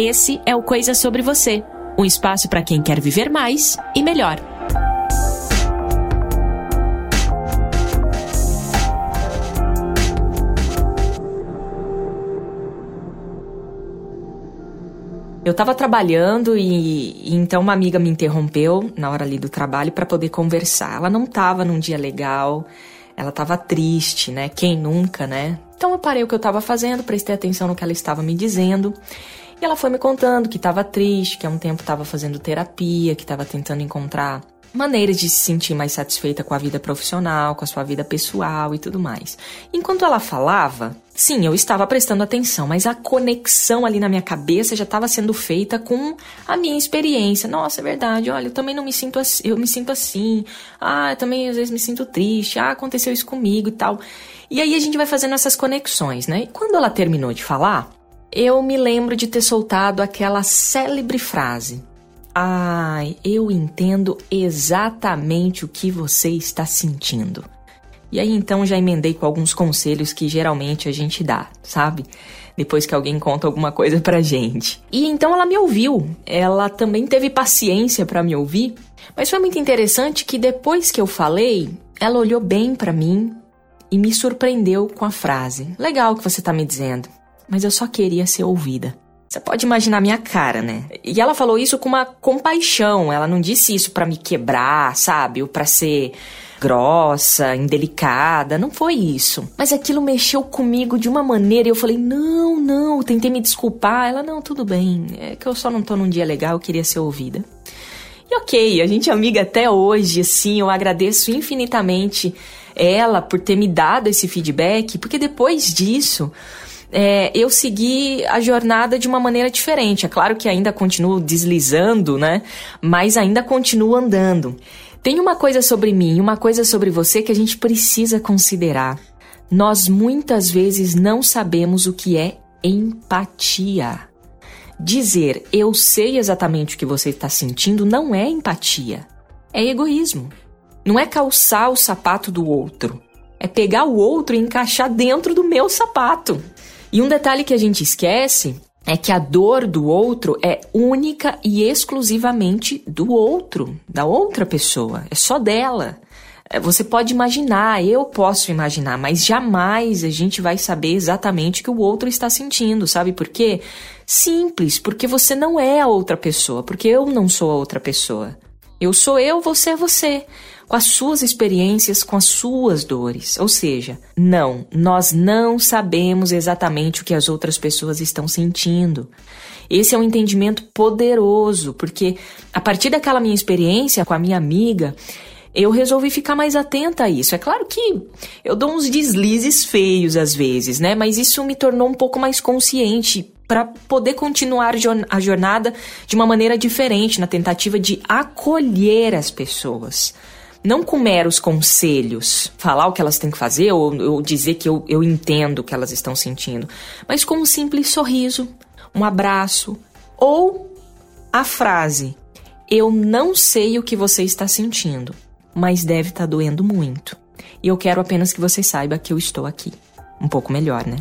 Esse é o Coisa Sobre Você um espaço para quem quer viver mais e melhor. Eu estava trabalhando e, e, então uma amiga me interrompeu na hora ali do trabalho para poder conversar. Ela não estava num dia legal, ela estava triste, né? Quem nunca, né? Então eu parei o que eu estava fazendo, prestei atenção no que ela estava me dizendo. E ela foi me contando que estava triste, que há um tempo estava fazendo terapia, que estava tentando encontrar maneiras de se sentir mais satisfeita com a vida profissional, com a sua vida pessoal e tudo mais. Enquanto ela falava, sim, eu estava prestando atenção, mas a conexão ali na minha cabeça já estava sendo feita com a minha experiência. Nossa, é verdade. Olha, eu também não me sinto assim, eu me sinto assim. Ah, eu também às vezes me sinto triste. Ah, aconteceu isso comigo e tal. E aí a gente vai fazendo essas conexões, né? E quando ela terminou de falar, eu me lembro de ter soltado aquela célebre frase: Ai, eu entendo exatamente o que você está sentindo. E aí então já emendei com alguns conselhos que geralmente a gente dá, sabe? Depois que alguém conta alguma coisa pra gente. E então ela me ouviu. Ela também teve paciência para me ouvir, mas foi muito interessante que depois que eu falei, ela olhou bem para mim e me surpreendeu com a frase: "Legal o que você tá me dizendo mas eu só queria ser ouvida. Você pode imaginar a minha cara, né? E ela falou isso com uma compaixão. Ela não disse isso para me quebrar, sabe? Ou para ser grossa, indelicada. Não foi isso. Mas aquilo mexeu comigo de uma maneira e eu falei: "Não, não". Tentei me desculpar. Ela: "Não, tudo bem. É que eu só não tô num dia legal, eu queria ser ouvida". E OK, a gente é amiga até hoje, assim, eu agradeço infinitamente ela por ter me dado esse feedback, porque depois disso, é, eu segui a jornada de uma maneira diferente. É claro que ainda continuo deslizando, né? Mas ainda continuo andando. Tem uma coisa sobre mim e uma coisa sobre você que a gente precisa considerar. Nós muitas vezes não sabemos o que é empatia. Dizer eu sei exatamente o que você está sentindo não é empatia, é egoísmo. Não é calçar o sapato do outro, é pegar o outro e encaixar dentro do meu sapato. E um detalhe que a gente esquece é que a dor do outro é única e exclusivamente do outro, da outra pessoa, é só dela. É, você pode imaginar, eu posso imaginar, mas jamais a gente vai saber exatamente o que o outro está sentindo, sabe por quê? Simples, porque você não é a outra pessoa, porque eu não sou a outra pessoa. Eu sou eu, você é você com as suas experiências, com as suas dores. Ou seja, não, nós não sabemos exatamente o que as outras pessoas estão sentindo. Esse é um entendimento poderoso, porque a partir daquela minha experiência com a minha amiga, eu resolvi ficar mais atenta a isso. É claro que eu dou uns deslizes feios às vezes, né? Mas isso me tornou um pouco mais consciente para poder continuar a jornada de uma maneira diferente, na tentativa de acolher as pessoas. Não com meros conselhos, falar o que elas têm que fazer ou, ou dizer que eu, eu entendo o que elas estão sentindo, mas com um simples sorriso, um abraço ou a frase: Eu não sei o que você está sentindo, mas deve estar tá doendo muito. E eu quero apenas que você saiba que eu estou aqui. Um pouco melhor, né?